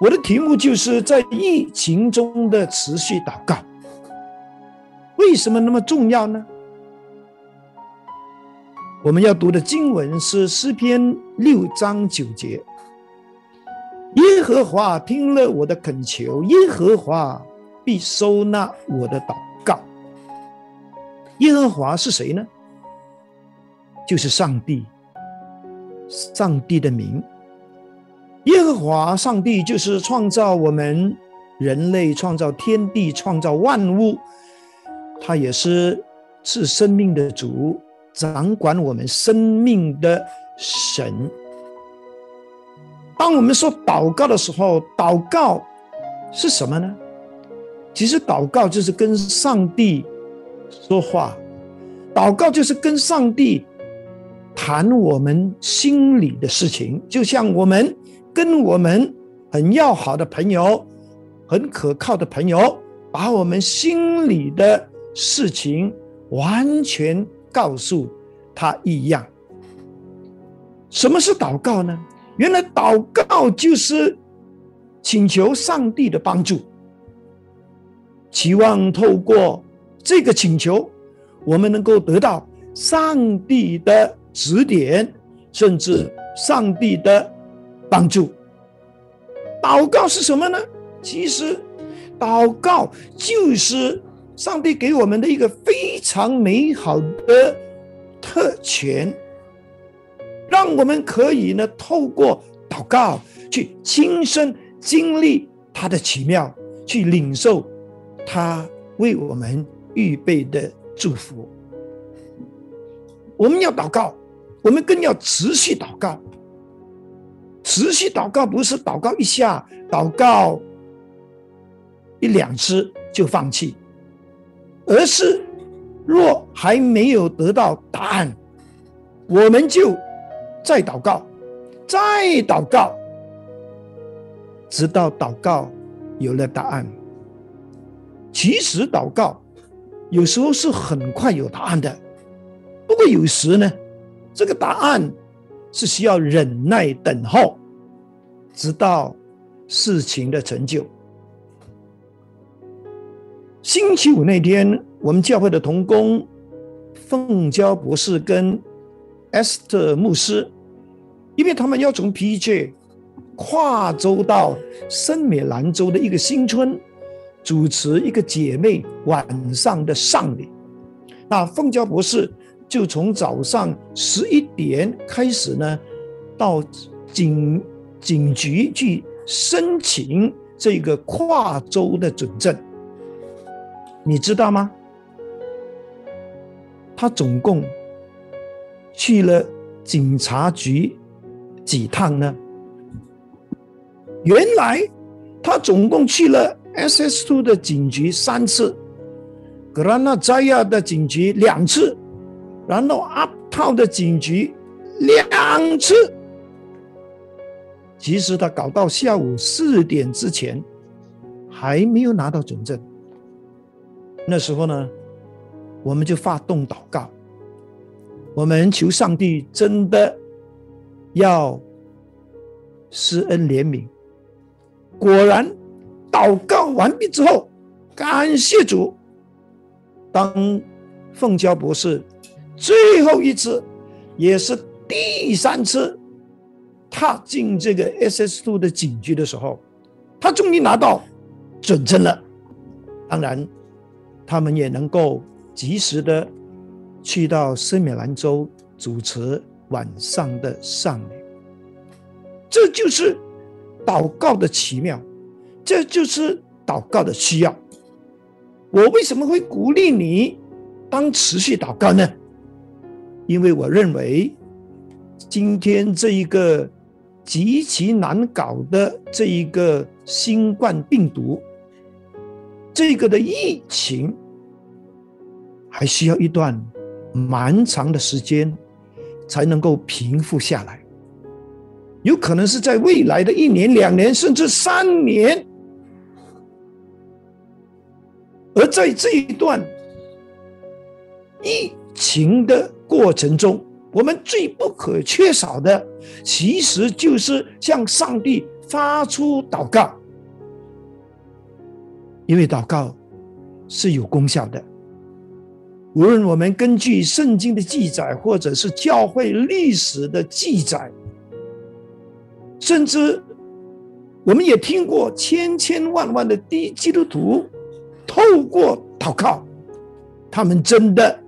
我的题目就是在疫情中的持续祷告，为什么那么重要呢？我们要读的经文是诗篇六章九节：“耶和华听了我的恳求，耶和华必收纳我的祷告。”耶和华是谁呢？就是上帝，上帝的名。耶和华上帝就是创造我们人类、创造天地、创造万物，他也是是生命的主，掌管我们生命的神。当我们说祷告的时候，祷告是什么呢？其实祷告就是跟上帝说话，祷告就是跟上帝谈我们心里的事情，就像我们。跟我们很要好的朋友、很可靠的朋友，把我们心里的事情完全告诉他一样。什么是祷告呢？原来祷告就是请求上帝的帮助，期望透过这个请求，我们能够得到上帝的指点，甚至上帝的。帮助，祷告是什么呢？其实，祷告就是上帝给我们的一个非常美好的特权，让我们可以呢透过祷告去亲身经历他的奇妙，去领受他为我们预备的祝福。我们要祷告，我们更要持续祷告。持续祷告不是祷告一下，祷告一两次就放弃，而是若还没有得到答案，我们就再祷告，再祷告，直到祷告有了答案。其实祷告有时候是很快有答案的，不过有时呢，这个答案。是需要忍耐等候，直到事情的成就。星期五那天，我们教会的同工凤娇博士跟 Esther 牧师，因为他们要从 PJ 跨州到圣美兰州的一个新村，主持一个姐妹晚上的丧礼。那凤娇博士。就从早上十一点开始呢，到警警局去申请这个跨州的准证。你知道吗？他总共去了警察局几趟呢？原来他总共去了 SS Two 的警局三次，格拉纳扎亚的警局两次。然后阿套的警局两次，其实他搞到下午四点之前还没有拿到准证。那时候呢，我们就发动祷告，我们求上帝真的要施恩怜悯。果然，祷告完毕之后，感谢主，当凤娇博士。最后一次，也是第三次踏进这个 SS Two 的警局的时候，他终于拿到准证了。当然，他们也能够及时的去到圣米兰州主持晚上的丧礼。这就是祷告的奇妙，这就是祷告的需要。我为什么会鼓励你当持续祷告呢？因为我认为，今天这一个极其难搞的这一个新冠病毒，这个的疫情，还需要一段蛮长的时间才能够平复下来，有可能是在未来的一年、两年，甚至三年。而在这一段疫情的。过程中，我们最不可缺少的，其实就是向上帝发出祷告，因为祷告是有功效的。无论我们根据圣经的记载，或者是教会历史的记载，甚至我们也听过千千万万的低基督徒透过祷告，他们真的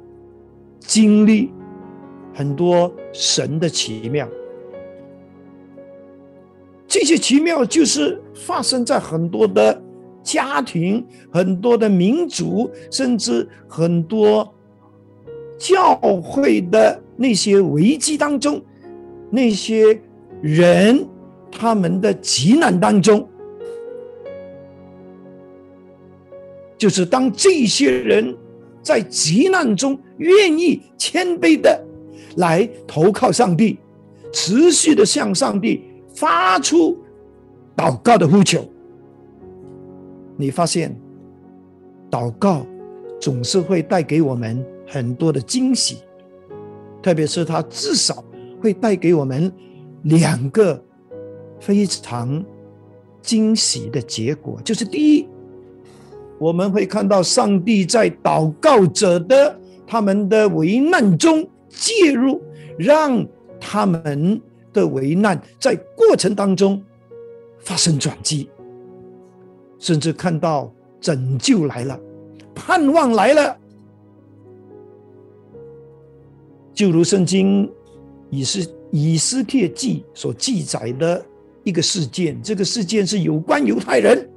经历很多神的奇妙。这些奇妙就是发生在很多的家庭、很多的民族，甚至很多。教会的那些危机当中，那些人他们的急难当中，就是当这些人在急难中愿意谦卑的来投靠上帝，持续的向上帝发出祷告的呼求，你发现祷告总是会带给我们。很多的惊喜，特别是它至少会带给我们两个非常惊喜的结果，就是第一，我们会看到上帝在祷告者的他们的危难中介入，让他们的危难在过程当中发生转机，甚至看到拯救来了，盼望来了。就如圣经以斯以斯帖记所记载的一个事件，这个事件是有关犹太人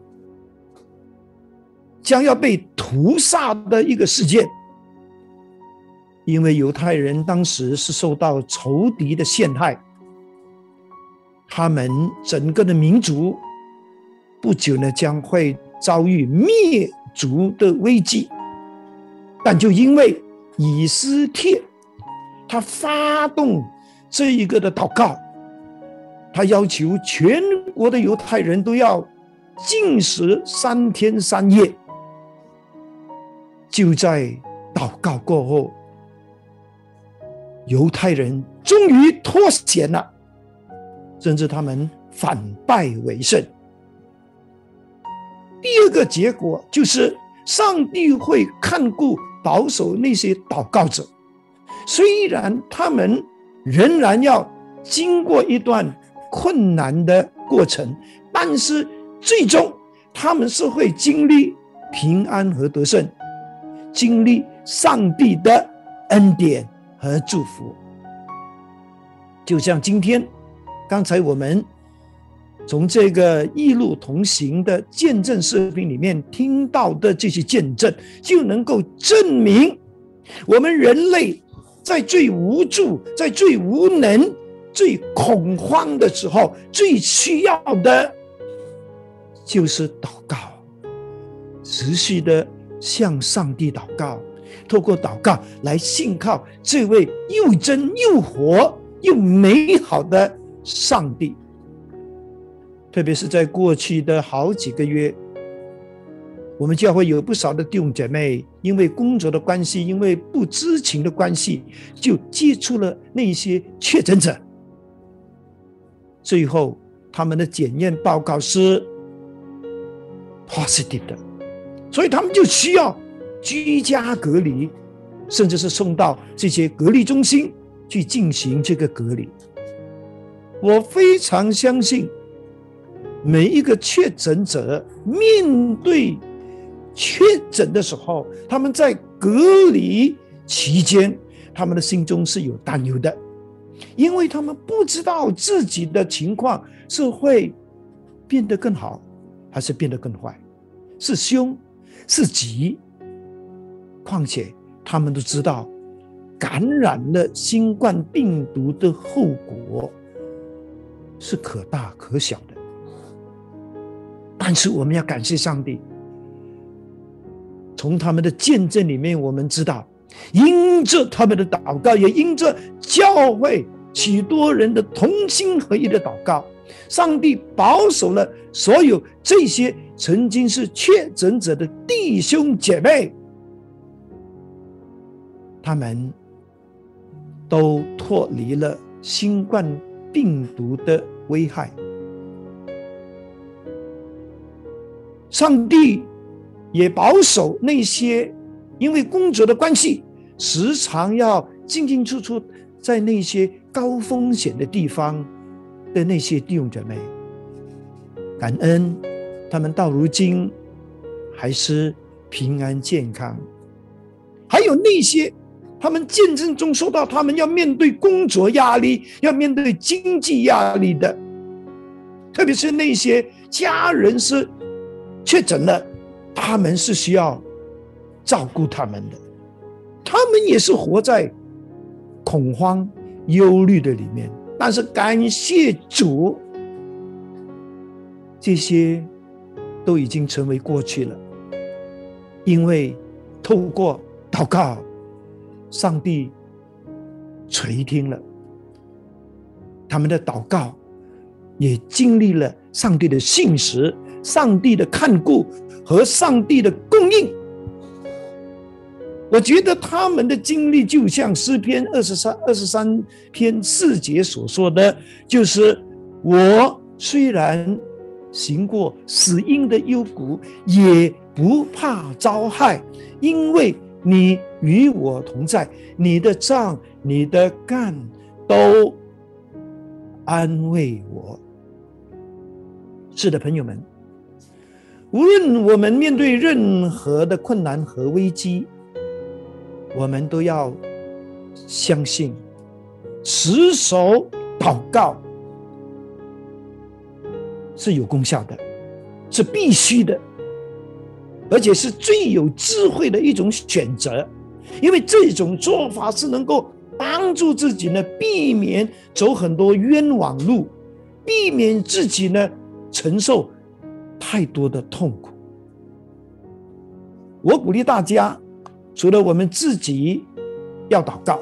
将要被屠杀的一个事件，因为犹太人当时是受到仇敌的陷害，他们整个的民族不久呢将会遭遇灭族的危机，但就因为以斯帖。他发动这一个的祷告，他要求全国的犹太人都要禁食三天三夜。就在祷告过后，犹太人终于脱险了，甚至他们反败为胜。第二个结果就是，上帝会看顾保守那些祷告者。虽然他们仍然要经过一段困难的过程，但是最终他们是会经历平安和得胜，经历上帝的恩典和祝福。就像今天刚才我们从这个一路同行的见证视频里面听到的这些见证，就能够证明我们人类。在最无助、在最无能、最恐慌的时候，最需要的，就是祷告，持续的向上帝祷告，透过祷告来信靠这位又真又活又美好的上帝。特别是在过去的好几个月。我们教会有不少的弟兄姐妹，因为工作的关系，因为不知情的关系，就接触了那些确诊者。最后，他们的检验报告是 positive 的，所以他们就需要居家隔离，甚至是送到这些隔离中心去进行这个隔离。我非常相信，每一个确诊者面对。确诊的时候，他们在隔离期间，他们的心中是有担忧的，因为他们不知道自己的情况是会变得更好，还是变得更坏，是凶是吉。况且他们都知道，感染了新冠病毒的后果是可大可小的。但是我们要感谢上帝。从他们的见证里面，我们知道，因着他们的祷告，也因着教会许多人的同心合一的祷告，上帝保守了所有这些曾经是确诊者的弟兄姐妹，他们都脱离了新冠病毒的危害，上帝也保守那些因为工作的关系，时常要进进出出在那些高风险的地方的那些弟兄姐妹。感恩他们到如今还是平安健康。还有那些他们见证中说到，他们要面对工作压力，要面对经济压力的，特别是那些家人是确诊了，他们是需要照顾他们的，他们也是活在恐慌、忧虑的里面。但是感谢主，这些都已经成为过去了，因为透过。祷告，上帝垂听了他们的祷告，也经历了上帝的信实、上帝的看顾和上帝的供应。我觉得他们的经历就像诗篇二十三二十三篇四节所说的，就是我虽然行过死荫的幽谷，也不怕遭害，因为。你与我同在，你的杖、你的干都安慰我。是的，朋友们，无论我们面对任何的困难和危机，我们都要相信，持守祷告是有功效的，是必须的。而且是最有智慧的一种选择，因为这种做法是能够帮助自己呢，避免走很多冤枉路，避免自己呢承受太多的痛苦。我鼓励大家，除了我们自己要祷告，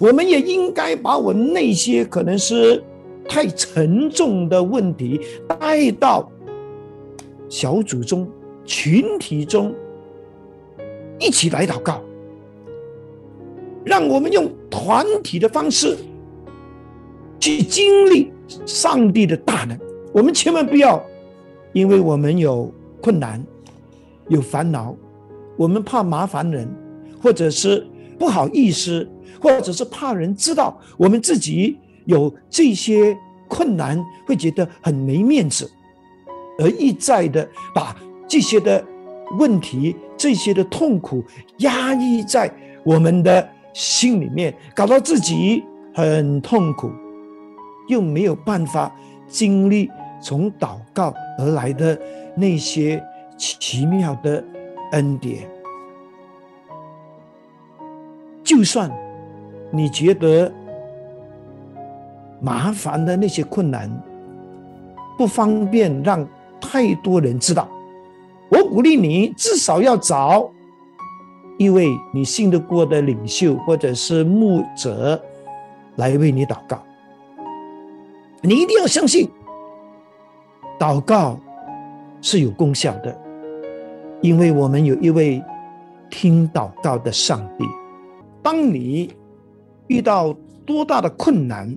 我们也应该把我那些可能是太沉重的问题带到小组中。群体中一起来祷告，让我们用团体的方式去经历上帝的大能。我们千万不要因为我们有困难、有烦恼，我们怕麻烦人，或者是不好意思，或者是怕人知道我们自己有这些困难，会觉得很没面子，而一再的把。这些的问题，这些的痛苦压抑在我们的心里面，搞到自己很痛苦，又没有办法经历从祷告而来的那些奇妙的恩典。就算你觉得麻烦的那些困难不方便让太多人知道。我鼓励你，至少要找一位你信得过的领袖或者是牧者来为你祷告。你一定要相信，祷告是有功效的，因为我们有一位听祷告的上帝。当你遇到多大的困难，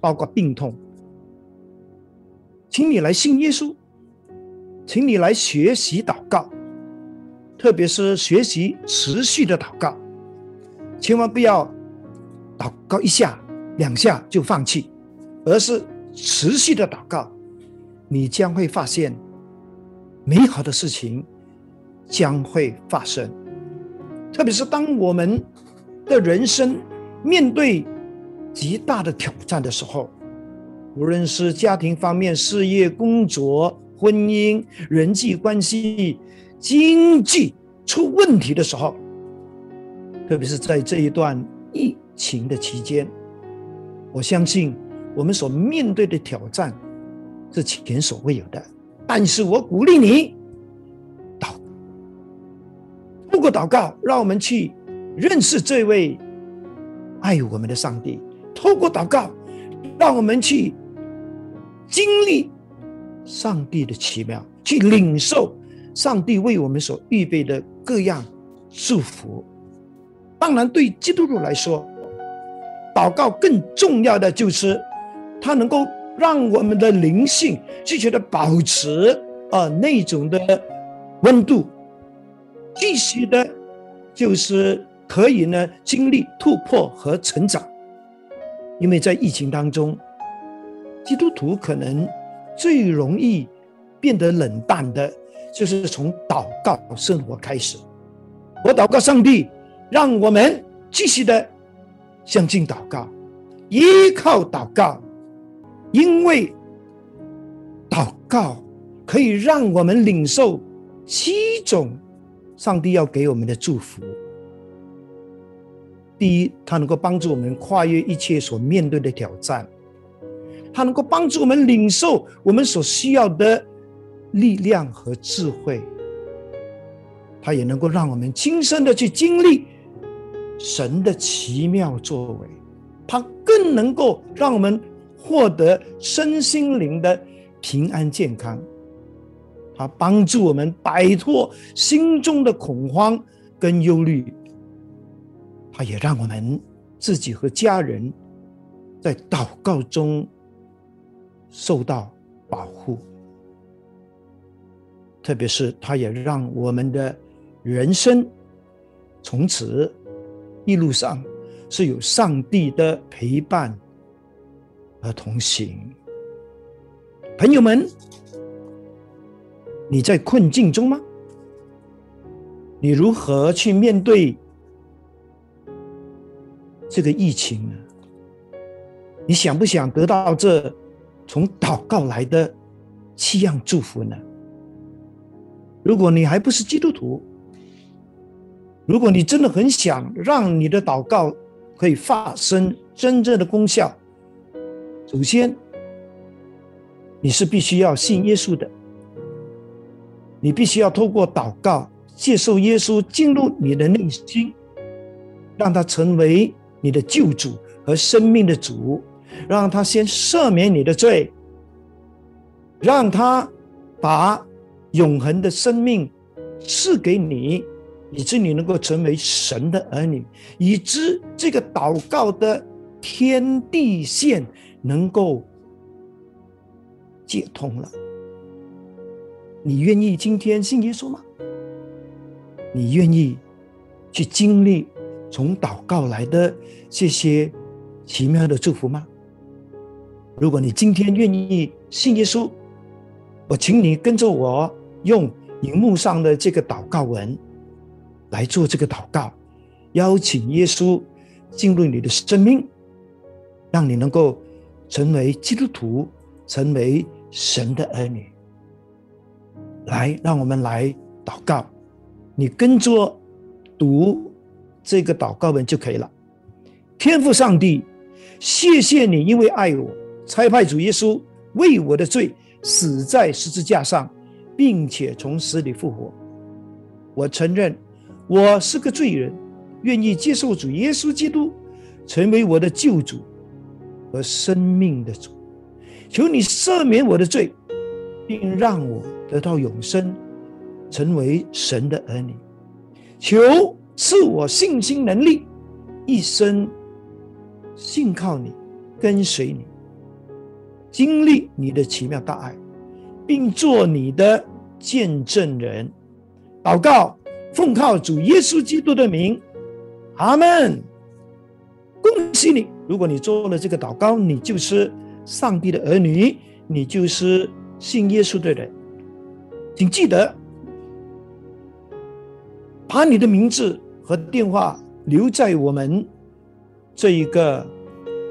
包括病痛，请你来信耶稣。请你来学习祷告，特别是学习持续的祷告，千万不要祷告一下两下就放弃，而是持续的祷告，你将会发现美好的事情将会发生。特别是当我们的人生面对极大的挑战的时候，无论是家庭方面、事业、工作。婚姻、人际关系、经济出问题的时候，特别是在这一段疫情的期间，我相信我们所面对的挑战是前所未有的。但是我鼓励你祷，透过祷告，让我们去认识这位爱我们的上帝；透过祷告，让我们去经历。上帝的奇妙，去领受上帝为我们所预备的各样祝福。当然，对基督徒来说，祷告更重要的就是，它能够让我们的灵性继续的保持啊那种的温度，继续的，就是可以呢经历突破和成长。因为在疫情当中，基督徒可能最容易变得冷淡的，就是从祷告生活开始。我祷告上帝，让我们继续的相信祷告，依靠祷告，因为祷告可以让我们领受七种上帝要给我们的祝福。第一，它能够帮助我们跨越一切所面对的挑战；它能够帮助我们领受我们所需要的力量和智慧；它也能够让我们亲身的去经历神的奇妙作为；它更能够让我们获得身心灵的平安健康；它帮助我们摆脱心中的恐慌跟忧虑。他也让我们自己和家人在祷告中受到保护，特别是他也让我们的人生从此一路上是有上帝的陪伴和同行。朋友们，你在困境中吗？你如何去面对？这个疫情呢？你想不想得到这从祷告来的七样祝福呢？如果你还不是基督徒，如果你真的很想让你的祷告可以发生真正的功效，首先你是必须要信耶稣的，你必须要透过祷告接受耶稣进入你的内心，让他成为。你的救主和生命的主，让他先赦免你的罪，让他把永恒的生命赐给你，以致你能够成为神的儿女，以致这个祷告的天地线能够解通了。你愿意今天信耶稣吗？你愿意去经历？从祷告来的这些奇妙的祝福吗？如果你今天愿意信耶稣，我请你跟着我用荧幕上的这个祷告文来做这个祷告，邀请耶稣进入你的生命，让你能够成为基督徒，成为神的儿女。来，让我们来祷告，你跟着读。这个祷告文就可以了。天父上帝，谢谢你，因为爱我，差派主耶稣为我的罪死在十字架上，并且从死里复活。我承认我是个罪人，愿意接受主耶稣基督成为我的救主和生命的主。求你赦免我的罪，并让我得到永生，成为神的儿女。求。赐我信心能力，一生信靠你，跟随你，经历你的奇妙大爱，并做你的见证人。祷告，奉靠主耶稣基督的名，阿门。恭喜你！如果你做了这个祷告，你就是上帝的儿女，你就是信耶稣的人。请记得。把你的名字和电话留在我们这一个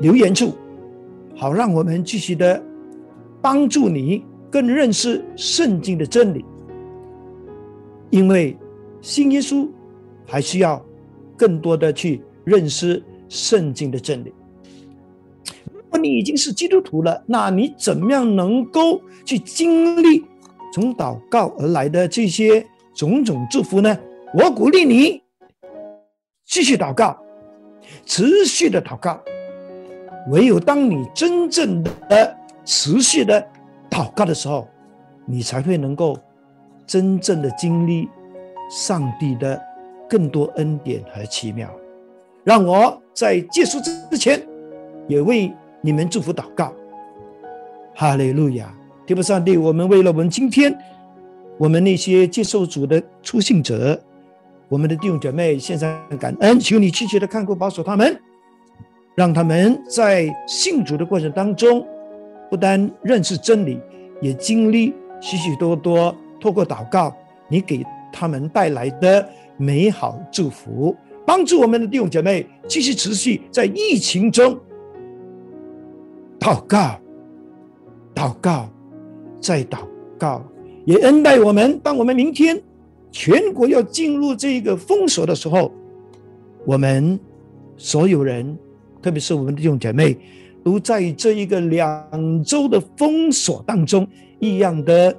留言处，好让我们继续的帮助你更认识圣经的真理。因为信耶稣还需要更多的去认识圣经的真理。如果你已经是基督徒了，那你怎么样能够去经历从祷告而来的这些种种祝福呢？我鼓励你继续祷告，持续的祷告。唯有当你真正的持续的祷告的时候，你才会能够真正的经历上帝的更多恩典和奇妙。让我在结束之之前，也为你们祝福祷告。哈利路亚！天父上帝，我们为了我们今天我们那些接受主的初信者，我们的弟兄姐妹，献上感恩，求你积极的看顾保守他们，让他们在信主的过程当中，不单认识真理，也经历许许多多透过祷告你给他们带来的美好祝福，帮助我们的弟兄姐妹继续持续在疫情中祷告，祷告，再祷告。也恩待我们。当我们明天全国要进入这个封锁的时候，我们所有人，特别是我们的弟兄姐妹，都在这一个两周的封锁当中，一样的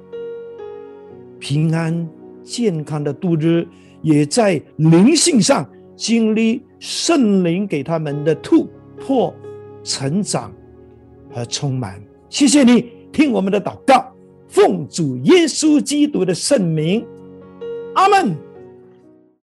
平安健康的度日，也在灵性上经历圣灵给他们的突破、成长和充满。谢谢你听我们的祷告。奉主耶稣基督的圣名，阿门。